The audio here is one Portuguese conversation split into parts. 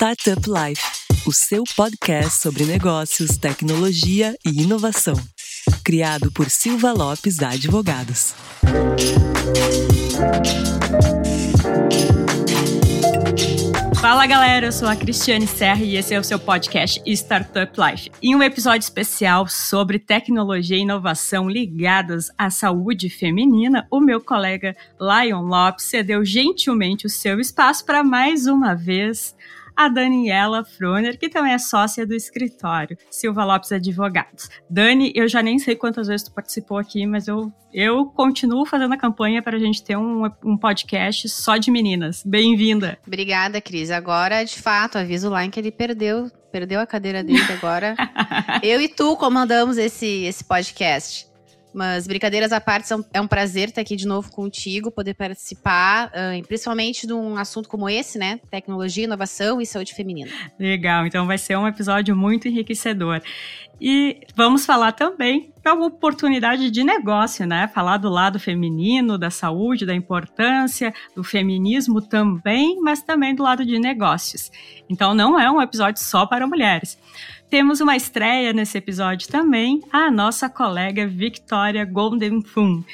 Startup Life, o seu podcast sobre negócios, tecnologia e inovação. Criado por Silva Lopes Advogados. Fala galera, eu sou a Cristiane Serra e esse é o seu podcast Startup Life. Em um episódio especial sobre tecnologia e inovação ligadas à saúde feminina, o meu colega Lion Lopes cedeu gentilmente o seu espaço para mais uma vez a Daniela Froner, que também é sócia do escritório Silva Lopes Advogados. Dani, eu já nem sei quantas vezes tu participou aqui, mas eu, eu continuo fazendo a campanha para a gente ter um, um podcast só de meninas. Bem-vinda. Obrigada, Cris. Agora, de fato, aviso lá em que ele perdeu, perdeu a cadeira dele agora. eu e tu comandamos esse, esse podcast. Mas brincadeiras à parte, é um prazer estar aqui de novo contigo, poder participar, uh, principalmente de um assunto como esse, né? Tecnologia, inovação e saúde feminina. Legal, então vai ser um episódio muito enriquecedor. E vamos falar também da oportunidade de negócio, né? Falar do lado feminino, da saúde, da importância do feminismo também, mas também do lado de negócios. Então não é um episódio só para mulheres. Temos uma estreia nesse episódio também, a nossa colega Victoria Goldenfun.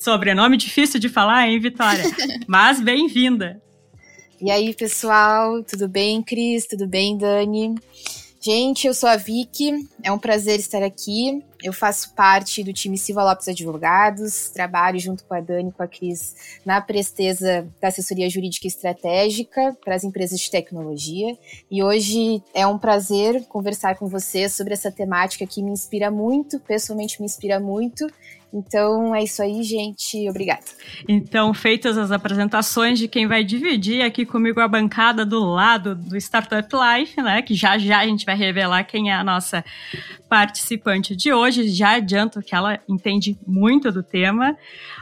Sobrenome difícil de falar, hein, Vitória? Mas bem-vinda. E aí, pessoal, tudo bem, Cris? Tudo bem, Dani? Gente, eu sou a Vicky, é um prazer estar aqui. Eu faço parte do time Silva Lopes Advogados, trabalho junto com a Dani e com a Cris na presteza da assessoria jurídica estratégica para as empresas de tecnologia. E hoje é um prazer conversar com vocês sobre essa temática que me inspira muito, pessoalmente me inspira muito, então é isso aí, gente. Obrigada. Então, feitas as apresentações de quem vai dividir aqui comigo a bancada do lado do Startup Life, né? Que já já a gente vai revelar quem é a nossa participante de hoje. Já adianto que ela entende muito do tema.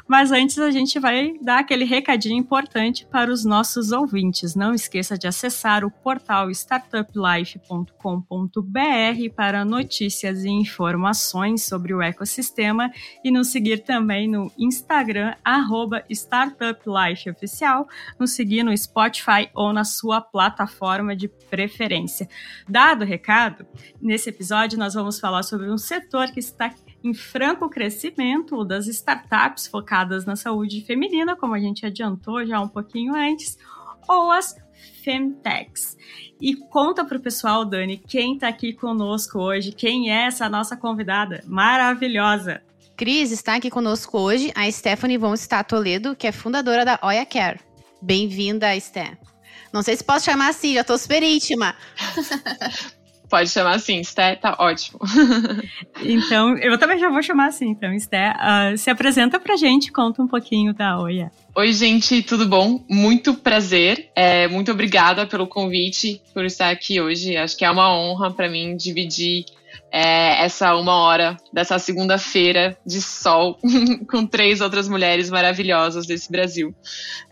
Mas antes a gente vai dar aquele recadinho importante para os nossos ouvintes. Não esqueça de acessar o portal startuplife.com.br para notícias e informações sobre o ecossistema e nos seguir também no Instagram, StartupLifeOficial, nos seguir no Spotify ou na sua plataforma de preferência. Dado o recado, nesse episódio nós vamos falar sobre um setor que está em franco crescimento das startups focadas na saúde feminina, como a gente adiantou já um pouquinho antes, ou as Femtechs. E conta para o pessoal, Dani, quem está aqui conosco hoje, quem é essa nossa convidada maravilhosa. Cris está aqui conosco hoje, a Stephanie Von Stá Toledo, que é fundadora da Oya Care. Bem-vinda, Sté. Não sei se posso chamar assim, já tô super íntima. Pode chamar assim, Sté, tá ótimo. então, eu também já vou chamar assim, então, Sté, uh, se apresenta pra gente, conta um pouquinho da Oia. Oi, gente, tudo bom? Muito prazer, é, muito obrigada pelo convite, por estar aqui hoje. Acho que é uma honra para mim dividir é, essa uma hora dessa segunda-feira de sol com três outras mulheres maravilhosas desse Brasil.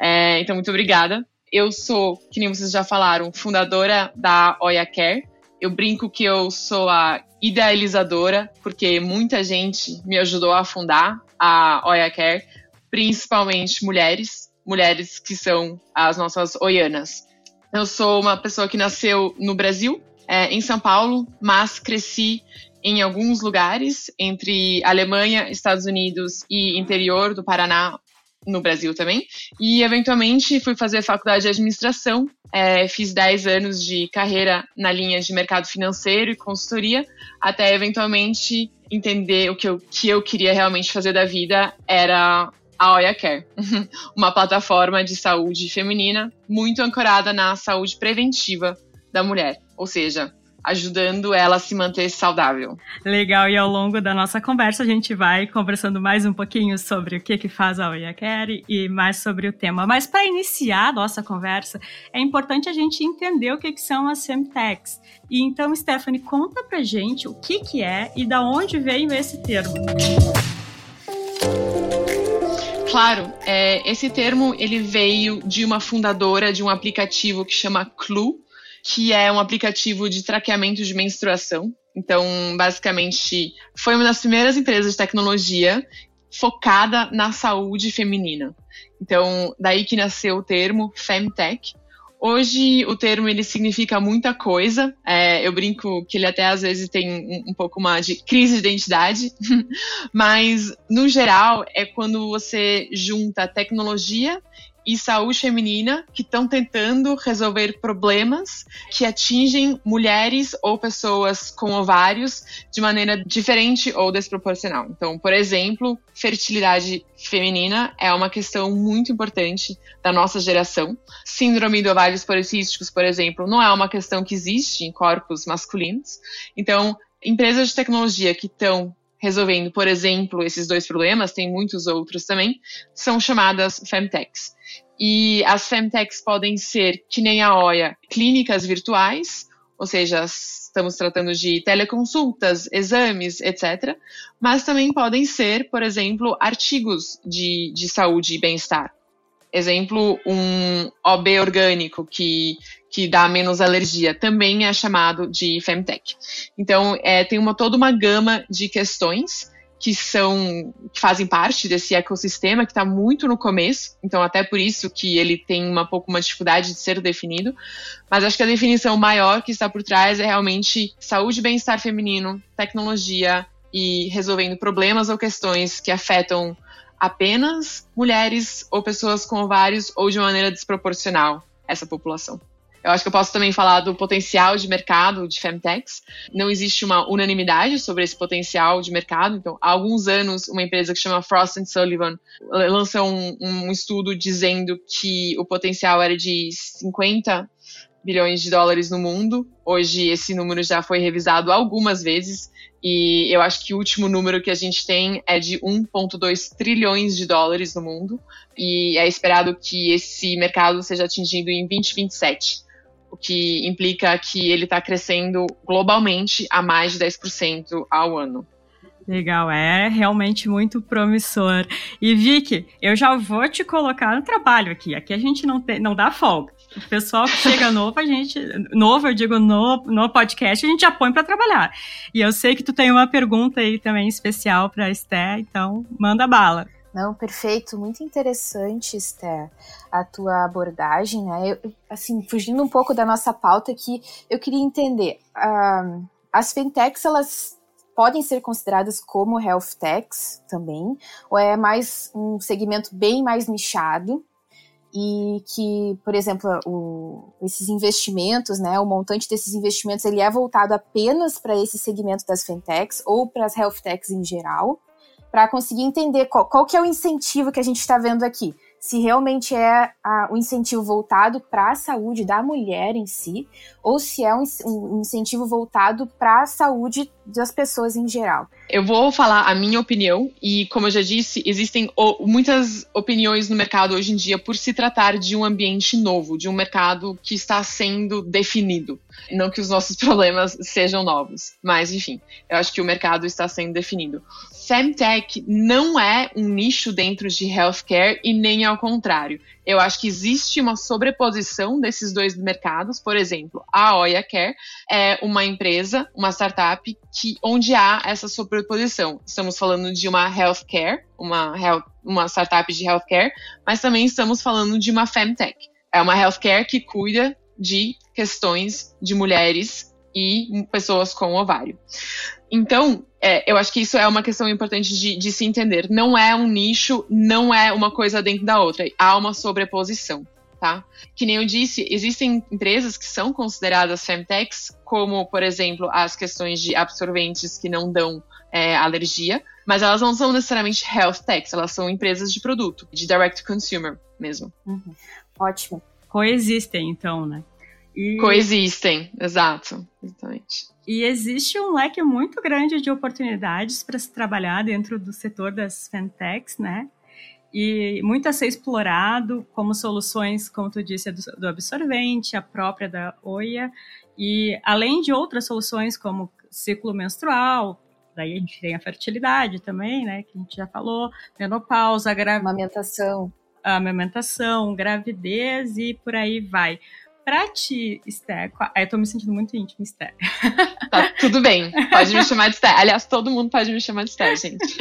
É, então, muito obrigada. Eu sou, que nem vocês já falaram, fundadora da Oia Care, eu brinco que eu sou a idealizadora, porque muita gente me ajudou a fundar a Oia Care, principalmente mulheres, mulheres que são as nossas oianas. Eu sou uma pessoa que nasceu no Brasil, é, em São Paulo, mas cresci em alguns lugares, entre Alemanha, Estados Unidos e interior do Paraná, no Brasil também. E, eventualmente, fui fazer faculdade de administração. É, fiz 10 anos de carreira na linha de mercado financeiro e consultoria, até, eventualmente, entender o que eu, que eu queria realmente fazer da vida era a Oya Care, uma plataforma de saúde feminina muito ancorada na saúde preventiva da mulher. Ou seja, ajudando ela a se manter saudável. Legal, e ao longo da nossa conversa a gente vai conversando mais um pouquinho sobre o que que faz a Care e mais sobre o tema. Mas para iniciar a nossa conversa, é importante a gente entender o que que são as Femtechs. E então, Stephanie, conta pra gente o que que é e da onde veio esse termo. Claro, é, esse termo ele veio de uma fundadora de um aplicativo que chama Clue, que é um aplicativo de traqueamento de menstruação. Então, basicamente, foi uma das primeiras empresas de tecnologia focada na saúde feminina. Então, daí que nasceu o termo Femtech, Hoje o termo ele significa muita coisa. É, eu brinco que ele até às vezes tem um, um pouco uma de crise de identidade, mas no geral é quando você junta tecnologia e saúde feminina que estão tentando resolver problemas que atingem mulheres ou pessoas com ovários de maneira diferente ou desproporcional. Então, por exemplo, fertilidade feminina é uma questão muito importante da nossa geração. Síndrome de ovários policísticos, por exemplo, não é uma questão que existe em corpos masculinos. Então, empresas de tecnologia que estão resolvendo, por exemplo, esses dois problemas, tem muitos outros também, são chamadas Femtechs. E as Femtechs podem ser, que nem a OIA, clínicas virtuais, ou seja, estamos tratando de teleconsultas, exames, etc. Mas também podem ser, por exemplo, artigos de, de saúde e bem-estar. Exemplo, um OB orgânico que, que dá menos alergia também é chamado de Femtech. Então, é, tem uma, toda uma gama de questões que são que fazem parte desse ecossistema que está muito no começo, então até por isso que ele tem uma pouco uma dificuldade de ser definido, mas acho que a definição maior que está por trás é realmente saúde e bem-estar feminino, tecnologia e resolvendo problemas ou questões que afetam apenas mulheres ou pessoas com ovários ou de maneira desproporcional essa população. Eu acho que eu posso também falar do potencial de mercado de Femtechs. Não existe uma unanimidade sobre esse potencial de mercado. Então, há alguns anos, uma empresa que chama Frost Sullivan lançou um, um estudo dizendo que o potencial era de 50 bilhões de dólares no mundo. Hoje esse número já foi revisado algumas vezes e eu acho que o último número que a gente tem é de 1,2 trilhões de dólares no mundo e é esperado que esse mercado seja atingido em 2027 o que implica que ele está crescendo globalmente a mais de 10% ao ano. Legal, é realmente muito promissor. E Vicky, eu já vou te colocar no trabalho aqui. Aqui a gente não, tem, não dá folga. O pessoal que chega novo, a gente. Novo, eu digo, no, no podcast, a gente já põe para trabalhar. E eu sei que tu tem uma pergunta aí também especial para a Esté, então manda bala. Não, perfeito, muito interessante, Esther, a tua abordagem, né? Eu, assim, fugindo um pouco da nossa pauta aqui, eu queria entender, uh, as fintechs, elas podem ser consideradas como health techs também, ou é mais um segmento bem mais nichado, e que, por exemplo, o, esses investimentos, né, o montante desses investimentos, ele é voltado apenas para esse segmento das fintechs ou para as health techs em geral, para conseguir entender qual, qual que é o incentivo que a gente está vendo aqui. Se realmente é a, o incentivo voltado para a saúde da mulher em si, ou se é um, um incentivo voltado para a saúde das pessoas em geral. Eu vou falar a minha opinião, e como eu já disse, existem muitas opiniões no mercado hoje em dia por se tratar de um ambiente novo, de um mercado que está sendo definido. Não que os nossos problemas sejam novos, mas enfim, eu acho que o mercado está sendo definido. Femtech não é um nicho dentro de healthcare e nem ao contrário. Eu acho que existe uma sobreposição desses dois mercados. Por exemplo, a Oya Care é uma empresa, uma startup, que, onde há essa sobreposição. Estamos falando de uma healthcare, uma, health, uma startup de healthcare, mas também estamos falando de uma femtech. É uma healthcare que cuida de questões de mulheres e pessoas com ovário. Então, é, eu acho que isso é uma questão importante de, de, se entender. Não é um nicho, não é uma coisa dentro da outra. Há uma sobreposição, tá? Que nem eu disse, existem empresas que são consideradas femtechs, como, por exemplo, as questões de absorventes que não dão é, alergia, mas elas não são necessariamente health techs, elas são empresas de produto, de direct consumer mesmo. Uhum. Ótimo. Coexistem, então, né? E... Coexistem, exato, exatamente. E existe um leque muito grande de oportunidades para se trabalhar dentro do setor das fintechs, né? E muito a ser explorado como soluções, como tu disse, do, absorvente, a própria da OIA, e além de outras soluções como ciclo menstrual, daí a gente tem a fertilidade também, né, que a gente já falou, menopausa, gravidez, amamentação, amamentação, gravidez e por aí vai. Pra ti, Esther, eu tô me sentindo muito íntimo, Esther. Tá, tudo bem, pode me chamar de Esther. Aliás, todo mundo pode me chamar de Esther, gente.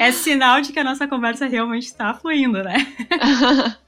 É sinal de que a nossa conversa realmente está fluindo, né?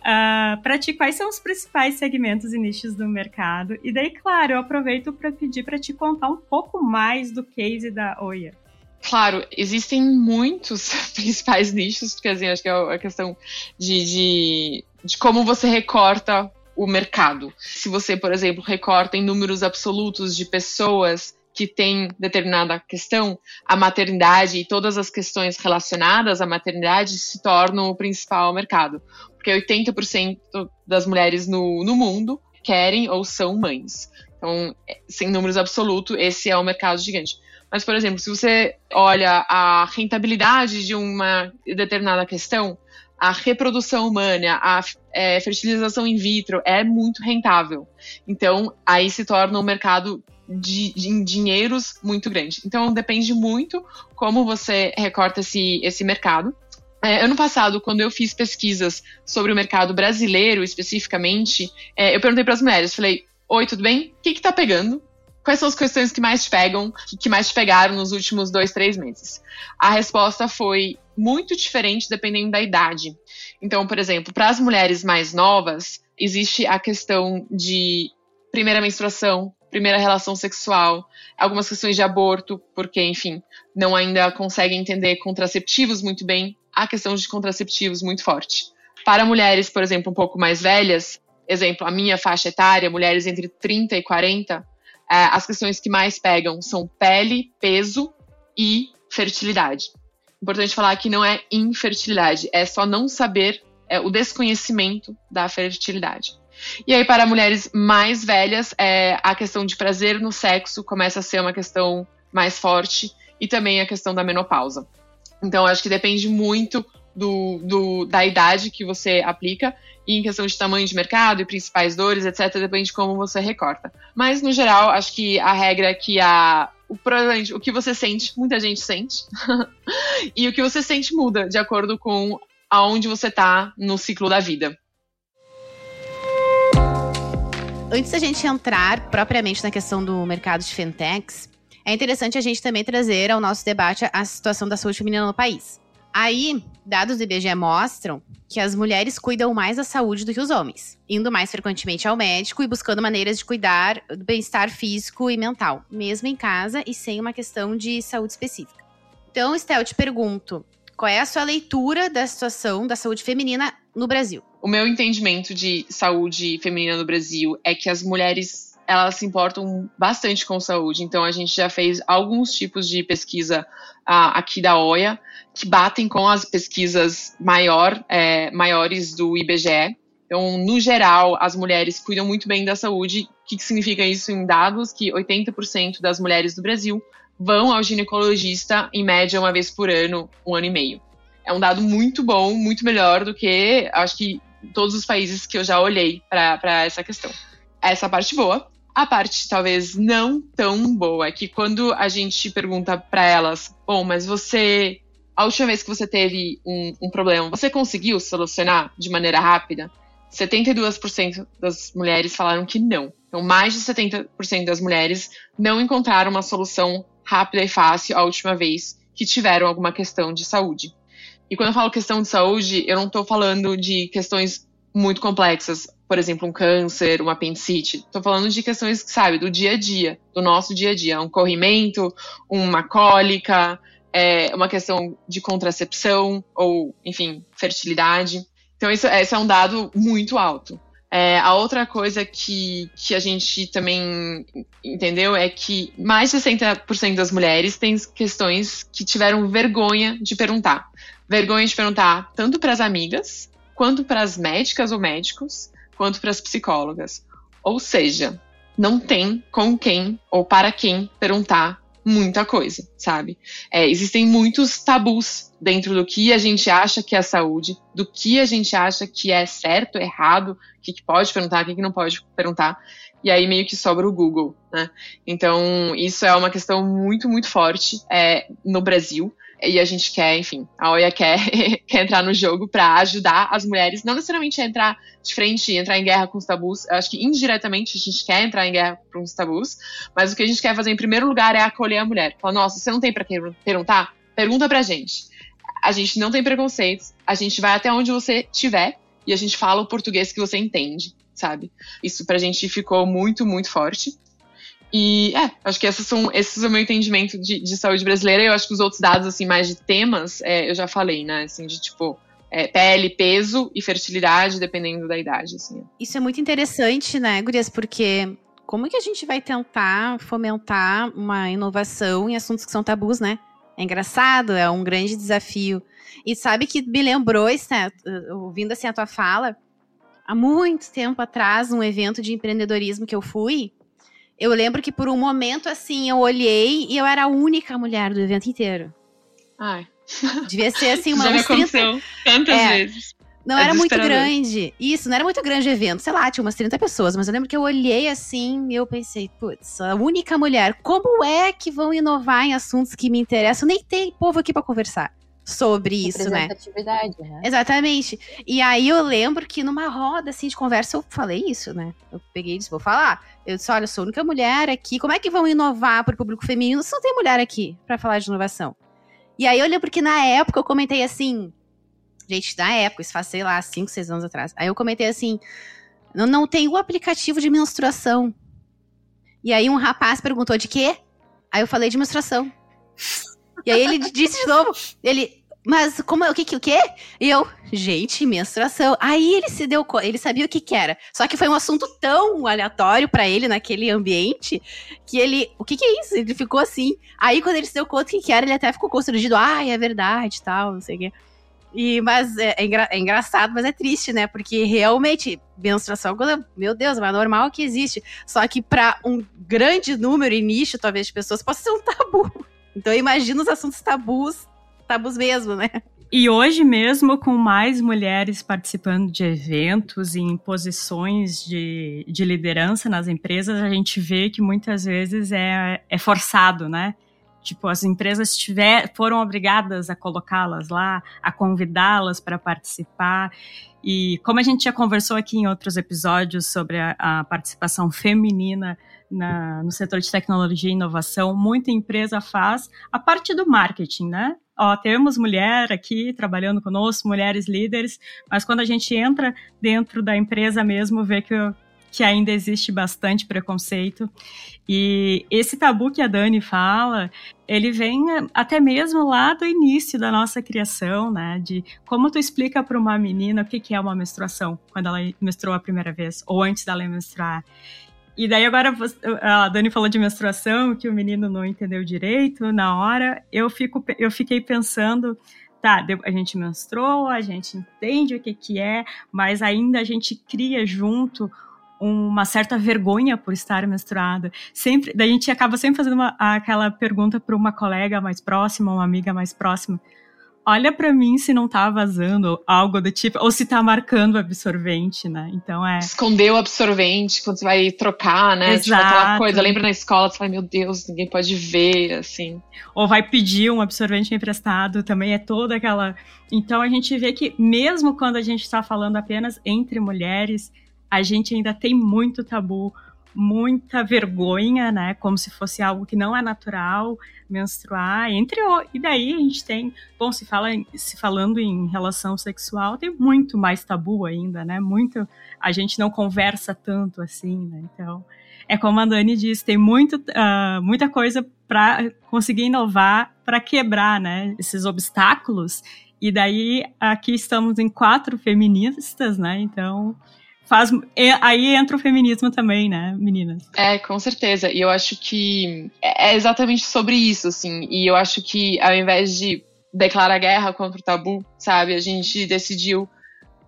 Uh, para ti, quais são os principais segmentos e nichos do mercado? E daí, claro, eu aproveito para pedir para te contar um pouco mais do case da Oia. Claro, existem muitos principais nichos, porque assim, acho que é a questão de, de, de como você recorta o mercado. Se você, por exemplo, recorta em números absolutos de pessoas que têm determinada questão, a maternidade e todas as questões relacionadas à maternidade se tornam o principal mercado. Porque 80% das mulheres no, no mundo querem ou são mães. Então, sem números absolutos, esse é o mercado gigante. Mas, por exemplo, se você olha a rentabilidade de uma determinada questão, a reprodução humana, a é, fertilização in vitro é muito rentável. Então, aí se torna um mercado de, de dinheiros muito grande. Então, depende muito como você recorta esse, esse mercado. É, ano passado, quando eu fiz pesquisas sobre o mercado brasileiro especificamente, é, eu perguntei para as mulheres, falei, oi, tudo bem? O que está pegando? Quais são as questões que mais te pegam, que mais te pegaram nos últimos dois, três meses? A resposta foi muito diferente dependendo da idade. Então, por exemplo, para as mulheres mais novas, existe a questão de primeira menstruação, primeira relação sexual, algumas questões de aborto, porque, enfim, não ainda conseguem entender contraceptivos muito bem, a questão de contraceptivos muito forte. Para mulheres, por exemplo, um pouco mais velhas, exemplo, a minha faixa etária, mulheres entre 30 e 40, é, as questões que mais pegam são pele, peso e fertilidade. Importante falar que não é infertilidade, é só não saber, é o desconhecimento da fertilidade. E aí, para mulheres mais velhas, é, a questão de prazer no sexo começa a ser uma questão mais forte e também a questão da menopausa. Então, acho que depende muito do, do, da idade que você aplica e em questão de tamanho de mercado e principais dores, etc., depende de como você recorta. Mas, no geral, acho que a regra que a, o, o que você sente, muita gente sente, e o que você sente muda de acordo com aonde você está no ciclo da vida. Antes da gente entrar propriamente na questão do mercado de fintechs, é interessante a gente também trazer ao nosso debate a situação da saúde feminina no país. Aí, dados do IBGE mostram que as mulheres cuidam mais da saúde do que os homens, indo mais frequentemente ao médico e buscando maneiras de cuidar do bem-estar físico e mental, mesmo em casa e sem uma questão de saúde específica. Então, Estel, te pergunto, qual é a sua leitura da situação da saúde feminina no Brasil? O meu entendimento de saúde feminina no Brasil é que as mulheres elas se importam bastante com saúde. Então, a gente já fez alguns tipos de pesquisa uh, aqui da OIA que batem com as pesquisas maior, é, maiores do IBGE. Então, no geral, as mulheres cuidam muito bem da saúde. O que, que significa isso em dados? Que 80% das mulheres do Brasil vão ao ginecologista em média uma vez por ano, um ano e meio. É um dado muito bom, muito melhor do que acho que todos os países que eu já olhei para essa questão. Essa parte boa. A parte talvez não tão boa é que quando a gente pergunta para elas, bom, mas você, a última vez que você teve um, um problema, você conseguiu solucionar de maneira rápida? 72% das mulheres falaram que não. Então, mais de 70% das mulheres não encontraram uma solução rápida e fácil a última vez que tiveram alguma questão de saúde. E quando eu falo questão de saúde, eu não estou falando de questões muito complexas por exemplo, um câncer, uma apendicite. Estou falando de questões, sabe, do dia a dia, do nosso dia a dia. Um corrimento, uma cólica, é, uma questão de contracepção ou, enfim, fertilidade. Então, isso, esse é um dado muito alto. É, a outra coisa que, que a gente também entendeu é que mais de 60% das mulheres têm questões que tiveram vergonha de perguntar. Vergonha de perguntar tanto para as amigas, quanto para as médicas ou médicos, quanto para as psicólogas. Ou seja, não tem com quem ou para quem perguntar muita coisa, sabe? É, existem muitos tabus dentro do que a gente acha que é saúde, do que a gente acha que é certo, errado, o que, que pode perguntar, o que, que não pode perguntar. E aí meio que sobra o Google, né? Então, isso é uma questão muito, muito forte é, no Brasil e a gente quer, enfim, a OIA quer, quer entrar no jogo para ajudar as mulheres, não necessariamente a entrar de frente, entrar em guerra com os tabus. Acho que indiretamente a gente quer entrar em guerra com os tabus, mas o que a gente quer fazer em primeiro lugar é acolher a mulher. Falar, nossa, você não tem para quem perguntar? Pergunta pra gente. A gente não tem preconceitos, a gente vai até onde você estiver e a gente fala o português que você entende, sabe? Isso pra gente ficou muito, muito forte. E é, acho que esses são, esses é o meu entendimento de, de saúde brasileira. Eu acho que os outros dados, assim, mais de temas, é, eu já falei, né? Assim, de tipo, é, pele, peso e fertilidade, dependendo da idade, assim. Isso é muito interessante, né, Gurias? Porque como que a gente vai tentar fomentar uma inovação em assuntos que são tabus, né? É engraçado, é um grande desafio. E sabe que me lembrou, né, ouvindo assim a tua fala, há muito tempo atrás, um evento de empreendedorismo que eu fui, eu lembro que por um momento, assim, eu olhei e eu era a única mulher do evento inteiro. Ai. Devia ser, assim, uma... Já me aconteceu 30... tantas é, vezes. Não é era muito grande. Isso, não era muito grande o evento. Sei lá, tinha umas 30 pessoas. Mas eu lembro que eu olhei assim e eu pensei, putz, a única mulher. Como é que vão inovar em assuntos que me interessam? Nem tem povo aqui para conversar sobre isso, né? né? Exatamente. E aí eu lembro que numa roda assim de conversa eu falei isso, né? Eu peguei e disse, vou falar. Eu disse, olha, eu sou a única mulher aqui. Como é que vão inovar para o público feminino se não tem mulher aqui para falar de inovação? E aí eu lembro que na época eu comentei assim, gente, na época, isso faz, sei lá, 5, 6 anos atrás. Aí eu comentei assim, não, não tem o aplicativo de menstruação. E aí um rapaz perguntou de quê? Aí eu falei de menstruação. E aí ele disse de novo, ele, mas como o que que o quê? E eu, gente, menstruação. Aí ele se deu ele sabia o que que era. Só que foi um assunto tão aleatório para ele naquele ambiente que ele, o que que é isso? Ele ficou assim. Aí quando ele se deu conta o que que era, ele até ficou constrangido. Ah, é verdade, tal, não sei o quê. E, mas é, é, engra, é, engraçado, mas é triste, né? Porque realmente, menstruação, meu Deus, é normal que existe. Só que para um grande número e nicho, talvez, de pessoas, pode ser um tabu. Então imagina os assuntos tabus tabus mesmo, né? E hoje mesmo, com mais mulheres participando de eventos e em posições de, de liderança nas empresas, a gente vê que muitas vezes é, é forçado, né? Tipo, as empresas tiver, foram obrigadas a colocá-las lá, a convidá-las para participar. E como a gente já conversou aqui em outros episódios sobre a, a participação feminina na, no setor de tecnologia e inovação, muita empresa faz a parte do marketing, né? ó, temos mulher aqui trabalhando conosco, mulheres líderes, mas quando a gente entra dentro da empresa mesmo, vê que, que ainda existe bastante preconceito. E esse tabu que a Dani fala, ele vem até mesmo lá do início da nossa criação, né? De como tu explica para uma menina o que, é uma menstruação quando ela menstruou a primeira vez, ou antes dela menstruar. E daí agora a Dani falou de menstruação, que o menino não entendeu direito na hora. Eu, fico, eu fiquei pensando, tá, a gente menstruou, a gente entende o que, que é, mas ainda a gente cria junto uma certa vergonha por estar menstruada. Sempre, daí a gente acaba sempre fazendo uma, aquela pergunta para uma colega mais próxima, uma amiga mais próxima olha para mim se não tá vazando algo do tipo, ou se tá marcando o absorvente, né? Então é. Esconder o absorvente quando você vai trocar, né? Exato. Tipo aquela coisa, lembra na escola, você fala, meu Deus, ninguém pode ver, assim. Ou vai pedir um absorvente emprestado, também é toda aquela. Então a gente vê que, mesmo quando a gente está falando apenas entre mulheres, a gente ainda tem muito tabu muita vergonha, né? Como se fosse algo que não é natural menstruar, entre o... e daí a gente tem, bom, se fala se falando em relação sexual, tem muito mais tabu ainda, né? Muito a gente não conversa tanto assim, né? Então, é como a Dani disse, tem muito, uh, muita coisa para conseguir inovar, para quebrar, né? Esses obstáculos. E daí aqui estamos em quatro feministas, né? Então, faz. Aí entra o feminismo também, né, meninas? É, com certeza. E eu acho que é exatamente sobre isso, assim. E eu acho que ao invés de declarar guerra contra o tabu, sabe, a gente decidiu.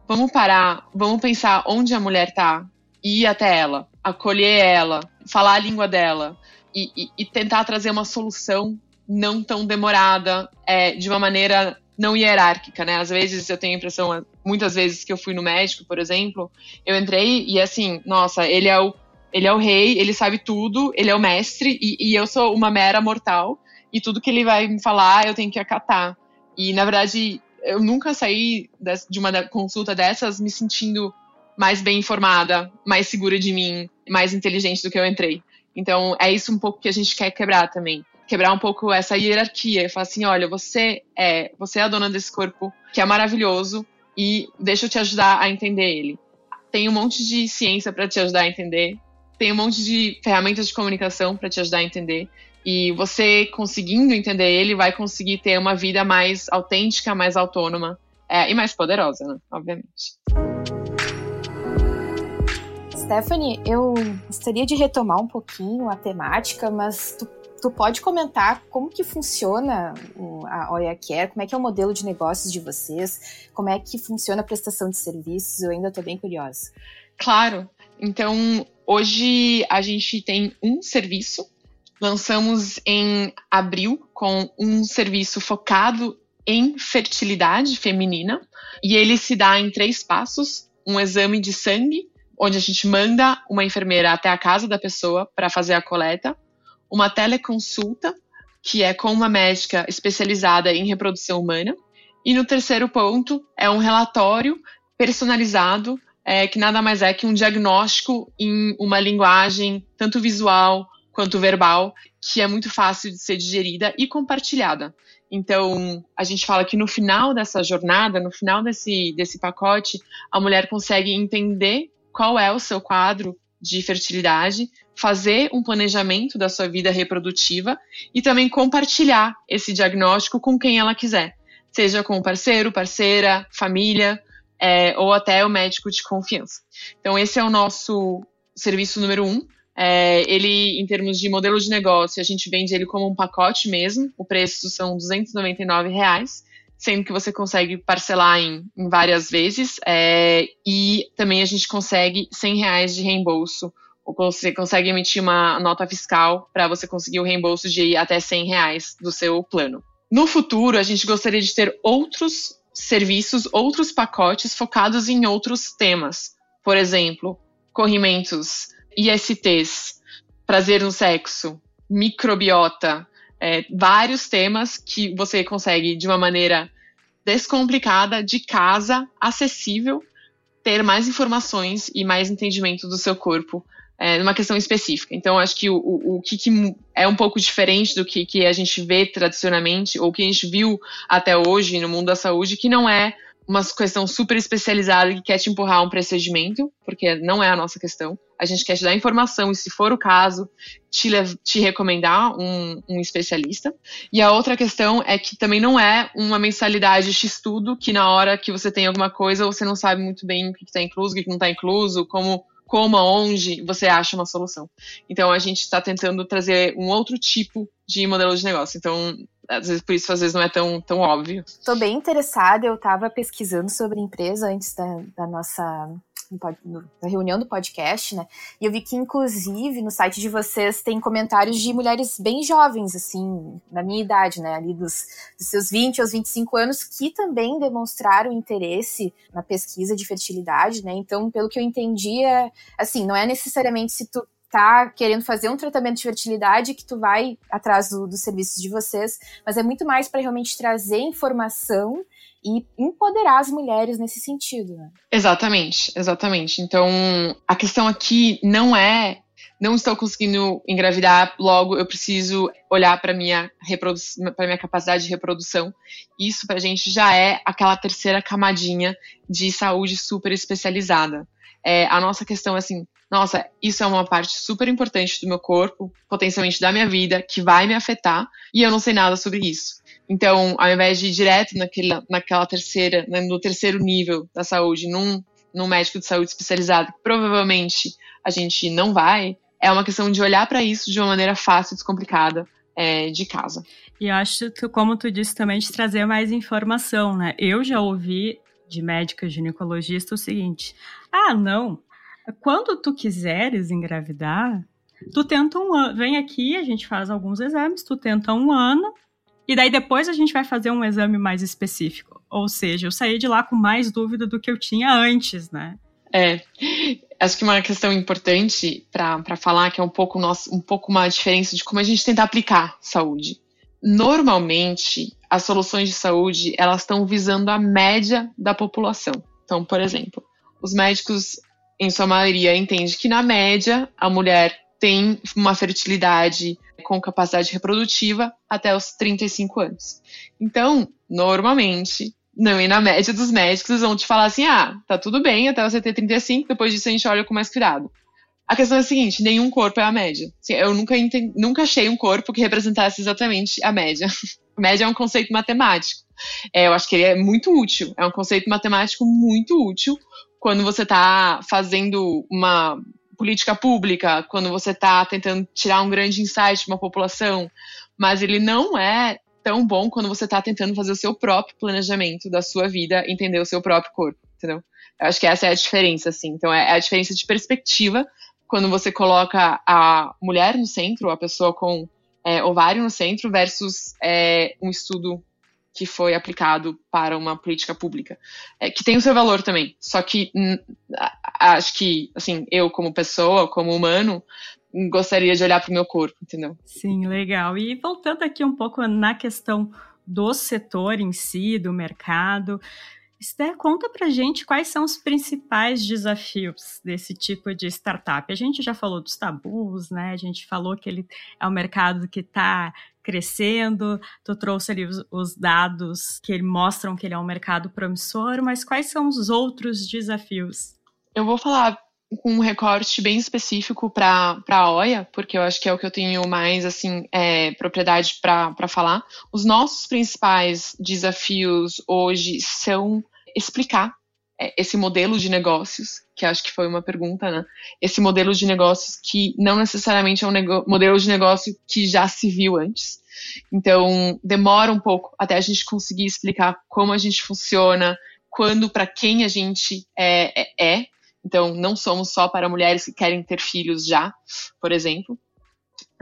Vamos parar, vamos pensar onde a mulher tá, ir até ela, acolher ela, falar a língua dela e, e, e tentar trazer uma solução não tão demorada, é, de uma maneira não hierárquica, né? Às vezes eu tenho a impressão, muitas vezes que eu fui no médico, por exemplo, eu entrei e assim, nossa, ele é o, ele é o rei, ele sabe tudo, ele é o mestre e, e eu sou uma mera mortal e tudo que ele vai me falar eu tenho que acatar. E na verdade, eu nunca saí de uma consulta dessas me sentindo mais bem informada, mais segura de mim, mais inteligente do que eu entrei. Então, é isso um pouco que a gente quer quebrar também quebrar um pouco essa hierarquia e falar assim, olha, você é, você é a dona desse corpo que é maravilhoso, e deixa eu te ajudar a entender ele. Tem um monte de ciência para te ajudar a entender, tem um monte de ferramentas de comunicação para te ajudar a entender. E você conseguindo entender ele, vai conseguir ter uma vida mais autêntica, mais autônoma é, e mais poderosa, né? Obviamente. Stephanie, eu gostaria de retomar um pouquinho a temática, mas tu, tu pode comentar como que funciona a Oya Care, como é que é o modelo de negócios de vocês, como é que funciona a prestação de serviços, eu ainda estou bem curiosa. Claro, então hoje a gente tem um serviço, lançamos em abril com um serviço focado em fertilidade feminina, e ele se dá em três passos: um exame de sangue, onde a gente manda uma enfermeira até a casa da pessoa para fazer a coleta, uma teleconsulta, que é com uma médica especializada em reprodução humana, e no terceiro ponto é um relatório personalizado, é, que nada mais é que um diagnóstico em uma linguagem tanto visual quanto verbal, que é muito fácil de ser digerida e compartilhada. Então, a gente fala que no final dessa jornada, no final desse, desse pacote, a mulher consegue entender qual é o seu quadro de fertilidade, fazer um planejamento da sua vida reprodutiva e também compartilhar esse diagnóstico com quem ela quiser, seja com o parceiro, parceira, família é, ou até o médico de confiança. Então, esse é o nosso serviço número um. É, ele, em termos de modelo de negócio, a gente vende ele como um pacote mesmo. O preço são 299 reais sendo que você consegue parcelar em, em várias vezes, é, e também a gente consegue 100 reais de reembolso, ou você consegue emitir uma nota fiscal para você conseguir o reembolso de até 100 reais do seu plano. No futuro, a gente gostaria de ter outros serviços, outros pacotes focados em outros temas. Por exemplo, corrimentos, ISTs, prazer no sexo, microbiota, é, vários temas que você consegue, de uma maneira descomplicada, de casa, acessível, ter mais informações e mais entendimento do seu corpo é, numa questão específica. Então, acho que o, o, o que, que, é um pouco diferente do que, que a gente vê tradicionalmente, ou que a gente viu até hoje no mundo da saúde, que não é uma questão super especializada que quer te empurrar um procedimento, porque não é a nossa questão. A gente quer te dar informação e, se for o caso, te, te recomendar um, um, especialista. E a outra questão é que também não é uma mensalidade de estudo que na hora que você tem alguma coisa você não sabe muito bem o que está incluso, o que não está incluso, como como, aonde você acha uma solução. Então a gente está tentando trazer um outro tipo de modelo de negócio. Então, às vezes, por isso, às vezes, não é tão, tão óbvio. Estou bem interessada, eu estava pesquisando sobre a empresa antes da, da nossa da reunião do podcast, né? E eu vi que, inclusive, no site de vocês tem comentários de mulheres bem jovens, assim, da minha idade, né? Ali dos, dos seus 20 aos 25 anos, que também demonstraram interesse na pesquisa de fertilidade, né? Então, pelo que eu entendi, é, assim, não é necessariamente se tu tá querendo fazer um tratamento de fertilidade que tu vai atrás do, dos serviços de vocês, mas é muito mais para realmente trazer informação e empoderar as mulheres nesse sentido, né? Exatamente, exatamente. Então, a questão aqui não é não estou conseguindo engravidar, logo eu preciso olhar para minha para minha capacidade de reprodução. Isso para a gente já é aquela terceira camadinha de saúde super especializada. É, a nossa questão é assim, nossa, isso é uma parte super importante do meu corpo, potencialmente da minha vida, que vai me afetar, e eu não sei nada sobre isso. Então, ao invés de ir direto naquela, naquela terceira, né, no terceiro nível da saúde, num, num médico de saúde especializado, que provavelmente a gente não vai, é uma questão de olhar para isso de uma maneira fácil e descomplicada. É, de casa. E acho que, como tu disse também, de trazer mais informação, né? Eu já ouvi de médica ginecologista o seguinte: ah, não, quando tu quiseres engravidar, tu tenta um ano, vem aqui, a gente faz alguns exames, tu tenta um ano, e daí depois a gente vai fazer um exame mais específico. Ou seja, eu saí de lá com mais dúvida do que eu tinha antes, né? É, acho que uma questão importante para falar que é um pouco nosso, um pouco uma diferença de como a gente tenta aplicar saúde. Normalmente, as soluções de saúde elas estão visando a média da população. Então, por exemplo, os médicos em sua maioria, entende que, na média, a mulher tem uma fertilidade com capacidade reprodutiva até os 35 anos. Então, normalmente, Não, e na média dos médicos, eles vão te falar assim: ah, tá tudo bem até você ter 35, depois disso a gente olha com mais cuidado. A questão é a seguinte: nenhum corpo é a média. Assim, eu nunca, nunca achei um corpo que representasse exatamente a média. A média é um conceito matemático. É, eu acho que ele é muito útil. É um conceito matemático muito útil quando você está fazendo uma política pública, quando você está tentando tirar um grande insight de uma população, mas ele não é tão bom quando você está tentando fazer o seu próprio planejamento da sua vida, entender o seu próprio corpo, entendeu? Eu acho que essa é a diferença, assim. Então, é a diferença de perspectiva quando você coloca a mulher no centro, a pessoa com é, ovário no centro, versus é, um estudo que foi aplicado para uma política pública, é, que tem o seu valor também. Só que acho que, assim, eu como pessoa, como humano, gostaria de olhar para o meu corpo, entendeu? Sim, legal. E voltando aqui um pouco na questão do setor em si, do mercado, Esther, conta pra gente quais são os principais desafios desse tipo de startup. A gente já falou dos tabus, né? A gente falou que ele é um mercado que está crescendo. Tu trouxe ali os, os, dados que mostram que ele é um mercado promissor, mas quais são os outros desafios? Eu vou falar com um recorte bem específico para a OIA, porque eu acho que é o que eu tenho mais assim é, propriedade para falar. Os nossos principais desafios hoje são explicar é, esse modelo de negócios, que acho que foi uma pergunta, né? Esse modelo de negócios que não necessariamente é um modelo de negócio que já se viu antes. Então, demora um pouco até a gente conseguir explicar como a gente funciona, quando, para quem a gente é, é, é. Então, não somos só para mulheres que querem ter filhos já, por exemplo.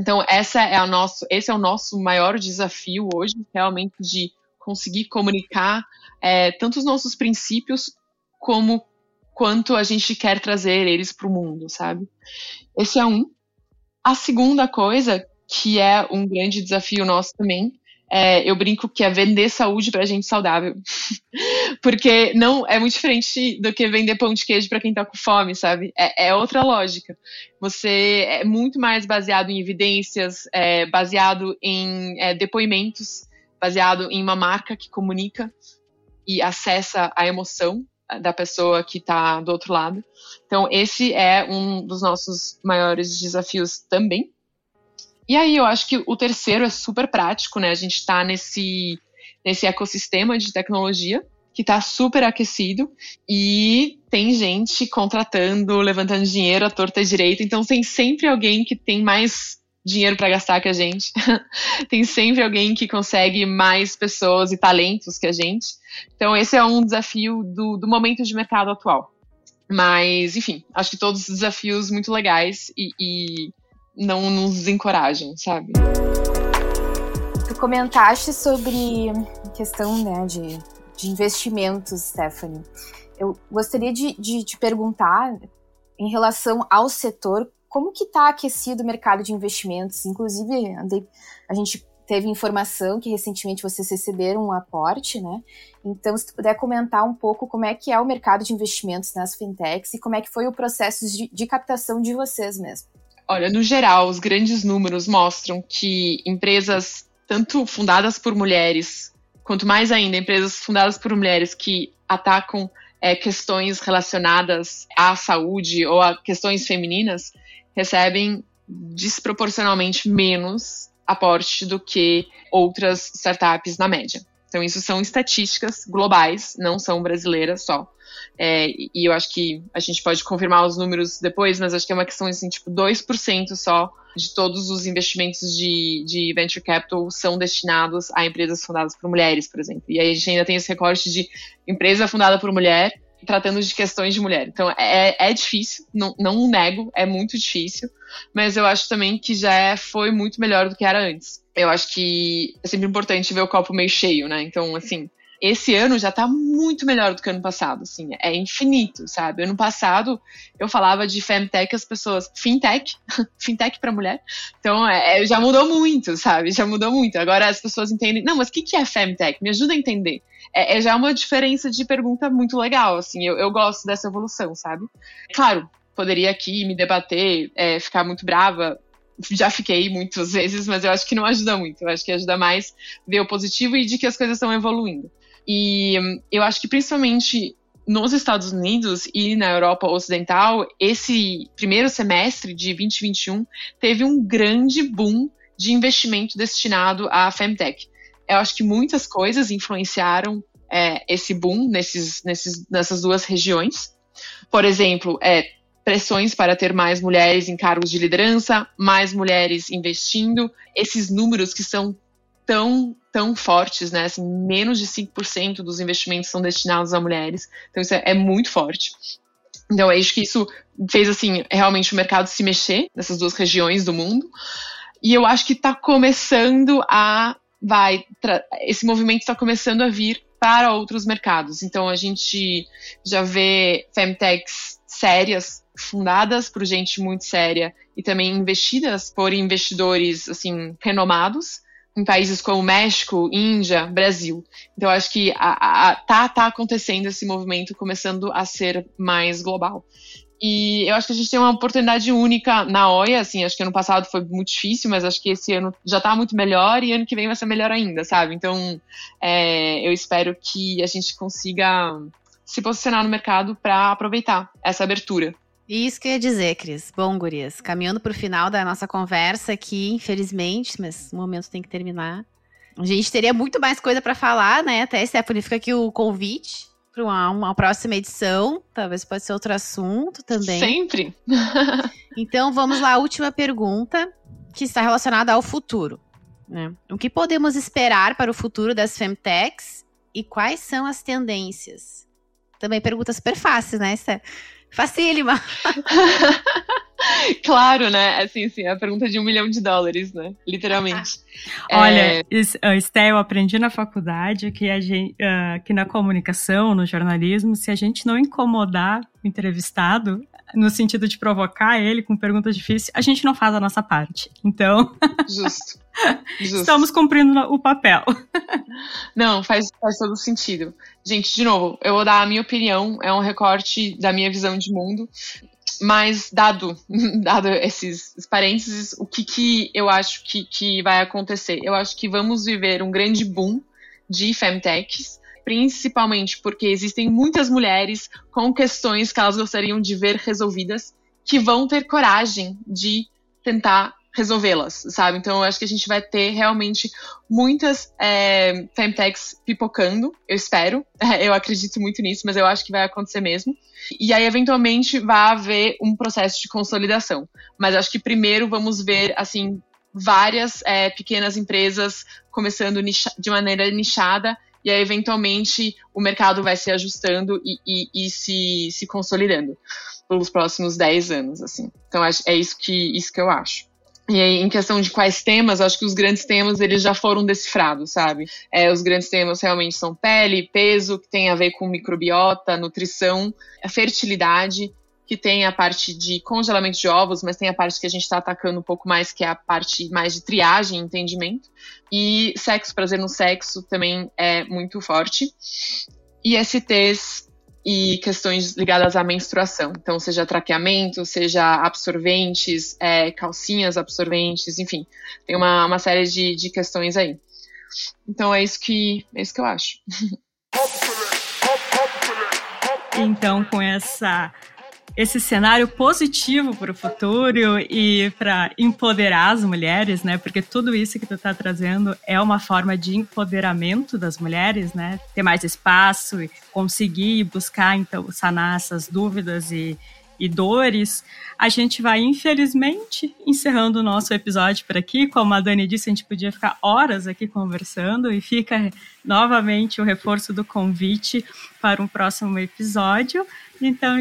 Então, essa é a nosso, esse é o nosso maior desafio hoje, realmente de conseguir comunicar é, tanto os nossos princípios como quanto a gente quer trazer eles para o mundo, sabe? Esse é um. A segunda coisa, que é um grande desafio nosso também, é, eu brinco que é vender saúde para gente saudável. Porque não é muito diferente do que vender pão de queijo para quem está com fome, sabe? É, é, outra lógica. Você é muito mais baseado em evidências, é, baseado em é, depoimentos, baseado em uma marca que comunica e acessa a emoção da pessoa que está do outro lado. Então, esse é um dos nossos maiores desafios também. E aí, eu acho que o terceiro é super prático, né? A gente está nesse, nesse ecossistema de tecnologia que está super aquecido e tem gente contratando, levantando dinheiro à torta e direita. Então, tem sempre alguém que tem mais dinheiro para gastar que a gente. Tem sempre alguém que consegue mais pessoas e talentos que a gente. Então, esse é um desafio do, do momento de mercado atual. Mas, enfim, acho que todos os desafios muito legais e, e não nos desencorajam, sabe? Tu comentaste sobre questão né, de, de investimentos, Stephanie. Eu gostaria de, de te perguntar, em relação ao setor, como que está aquecido o mercado de investimentos? Inclusive, a gente teve informação que recentemente vocês receberam um aporte, né? Então, se tu puder comentar um pouco como é que é o mercado de investimentos nas fintechs e como é que foi o processo de, de captação de vocês mesmo. Olha, no geral, os grandes números mostram que empresas, tanto fundadas por mulheres, quanto mais ainda, empresas fundadas por mulheres que atacam é, questões relacionadas à saúde ou a questões femininas, recebem desproporcionalmente menos aporte do que outras startups na média. Então, isso são estatísticas globais, não são brasileiras só. É, e eu acho que a gente pode confirmar os números depois, mas acho que é uma questão assim, tipo, 2% só de todos os investimentos de, de venture capital são destinados a empresas fundadas por mulheres, por exemplo. E aí a gente ainda tem esse recorte de empresa fundada por mulher tratando de questões de mulher. Então é, é difícil, não, não nego, é muito difícil, mas eu acho também que já é, foi muito melhor do que era antes. Eu acho que é sempre importante ver o copo meio cheio, né? Então, assim, esse ano já tá muito melhor do que ano passado, assim, é infinito, sabe? Ano passado eu falava de femtech, as pessoas, fintech, fintech para mulher, então é, é, já mudou muito, sabe? Já mudou muito. Agora as pessoas entendem, não, mas o que, que é femtech? Me ajuda a entender. É, é já uma diferença de pergunta muito legal, assim, eu, eu gosto dessa evolução, sabe? Claro, poderia aqui me debater, é, ficar muito brava, já fiquei muitas vezes, mas eu acho que não ajuda muito. Eu acho que ajuda mais ver o positivo e de que as coisas estão evoluindo. E eu acho que principalmente nos Estados Unidos e na Europa Ocidental, esse primeiro semestre de 2021 teve um grande boom de investimento destinado à Femtech. Eu acho que muitas coisas influenciaram é, esse boom nesses, nesses, nessas duas regiões. Por exemplo, é, pressões para ter mais mulheres em cargos de liderança, mais mulheres investindo, esses números que são tão, tão fortes, né? Assim, menos de 5% dos investimentos são destinados a mulheres. Então isso é, é muito forte. Então, eu acho que isso fez, assim, realmente o mercado se mexer nessas duas regiões do mundo. E eu acho que está começando a. Vai. Esse movimento está começando a vir para outros mercados. Então, a gente já vê femtechs sérias fundadas por gente muito séria e também investidas por investidores assim renomados em países como México, Índia, Brasil. Então acho que a, a, tá, tá acontecendo esse movimento começando a ser mais global. E eu acho que a gente tem uma oportunidade única na OIA, assim, acho que ano passado foi muito difícil, mas acho que esse ano já tá muito melhor e ano que vem vai ser melhor ainda, sabe? Então, é, eu espero que a gente consiga se posicionar no mercado para aproveitar essa abertura. Isso que eu ia dizer, Cris. Bom, gurias, caminhando para o final da nossa conversa aqui, infelizmente, mas o momento tem que terminar. A gente teria muito mais coisa para falar, né? Até, Stephanie, fica aqui o convite para uma, uma, próxima edição. Talvez pode ser outro assunto também. Sempre. então, vamos lá. Última pergunta, que está relacionada ao futuro. Né? O que podemos esperar para o futuro das Femtechs e quais são as tendências? Também pergunta super fácil, né, Steph? Facílima. claro, né? Assim, sim, a pergunta de um milhão de dólares, né? Literalmente. Olha, é... Esté, eu aprendi na faculdade que, a gente, uh, que na comunicação, no jornalismo, se a gente não incomodar o entrevistado, no sentido de provocar ele com perguntas difíceis, a gente não faz a nossa parte. Então. Justo. Justo. Estamos cumprindo o papel. Não, faz, faz todo sentido. Gente, de novo, eu vou dar a minha opinião, é um recorte da minha visão de mundo. Mas, dado, dado esses parênteses, o que, que eu acho que, que vai acontecer? Eu acho que vamos viver um grande boom de femtechs, principalmente porque existem muitas mulheres com questões que elas gostariam de ver resolvidas, que vão ter coragem de tentar resolvê-las, sabe? Então eu acho que a gente vai ter realmente muitas é, femtechs pipocando, eu espero. eu acredito muito nisso, mas eu acho que vai acontecer mesmo. E aí, eventualmente, vai haver um processo de consolidação. Mas acho que primeiro vamos ver, assim, várias é, pequenas empresas começando de maneira nichada e aí, eventualmente, o mercado vai se ajustando e, e, e se, se consolidando pelos próximos 10 anos, assim. Então, é isso que, isso que eu acho. E aí, em questão de quais temas, acho que os grandes temas eles já foram decifrados, sabe? É, os grandes temas realmente são pele, peso, que tem a ver com microbiota, nutrição, a fertilidade, que tem a parte de congelamento de ovos, mas tem a parte que a gente está atacando um pouco mais, que é a parte mais de triagem, entendimento. E sexo, prazer no sexo também é muito forte. ISTs e questões ligadas à menstruação. Então, seja traqueamento, seja absorventes, é, calcinhas absorventes, enfim, tem uma, uma série de, de questões aí. Então, é isso que, é isso que eu acho. Então, com essa esse cenário positivo para o futuro e para empoderar as mulheres, né? Porque tudo isso que tu está trazendo é uma forma de empoderamento das mulheres, né? Ter mais espaço e conseguir buscar, então, sanar essas dúvidas e, e dores, a gente vai, infelizmente, encerrando o nosso episódio por aqui. Como a Dani disse, a gente podia ficar horas aqui conversando e fica novamente o reforço do convite para um próximo episódio. Então,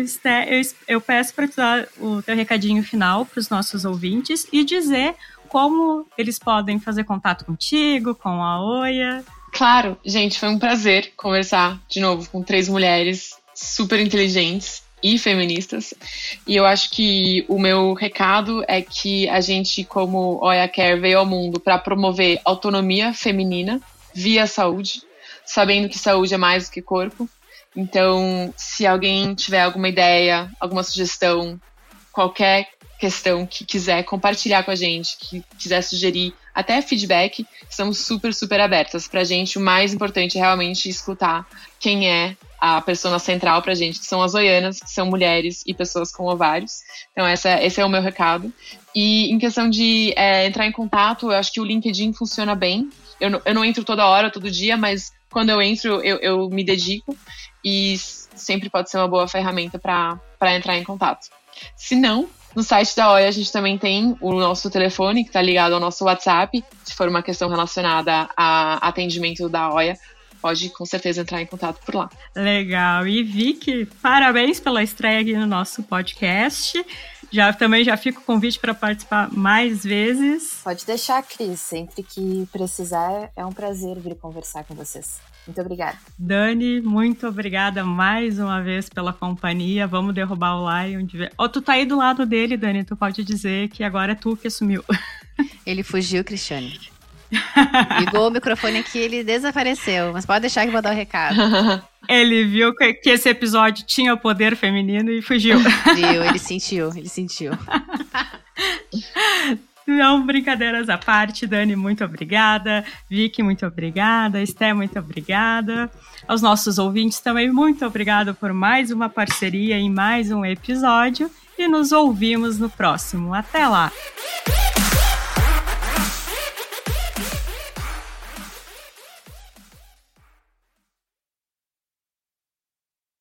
eu peço para tu dar o teu recadinho final para os nossos ouvintes e dizer como eles podem fazer contato contigo, com a Oia. Claro, gente, foi um prazer conversar de novo com três mulheres super inteligentes e feministas. E eu acho que o meu recado é que a gente, como Oia Care, veio ao mundo para promover autonomia feminina via saúde, sabendo que saúde é mais do que corpo. Então, se alguém tiver alguma ideia, alguma sugestão, qualquer questão que quiser compartilhar com a gente, que quiser sugerir, até feedback, estamos super, super abertas. Pra gente, o mais importante é realmente escutar quem é a persona central pra gente, que são as oianas, que são mulheres e pessoas com ovários. Então, essa, esse é o meu recado. E em questão de é, entrar em contato, eu acho que o LinkedIn funciona bem. Eu não, eu não entro toda hora, todo dia, mas quando eu entro, eu, eu me dedico e sempre pode ser uma boa ferramenta para entrar em contato. Se não, no site da OIA a gente também tem o nosso telefone que está ligado ao nosso WhatsApp. Se for uma questão relacionada a atendimento da OIA, pode com certeza entrar em contato por lá. Legal. E Vicky, parabéns pela estreia aqui no nosso podcast. Já também já fica o convite para participar mais vezes. Pode deixar, Cris. Sempre que precisar, é um prazer vir conversar com vocês. Muito obrigada. Dani, muito obrigada mais uma vez pela companhia. Vamos derrubar o Lion. De... Oh, tu tá aí do lado dele, Dani. Tu pode dizer que agora é tu que assumiu. Ele fugiu, Cristiane. Ligou o microfone aqui, ele desapareceu. Mas pode deixar que eu vou dar o recado. Ele viu que esse episódio tinha o poder feminino e fugiu. Viu, ele sentiu, ele sentiu. Não, brincadeiras à parte, Dani, muito obrigada. Vicky, muito obrigada. Esté, muito obrigada. Aos nossos ouvintes também, muito obrigada por mais uma parceria em mais um episódio. E nos ouvimos no próximo. Até lá!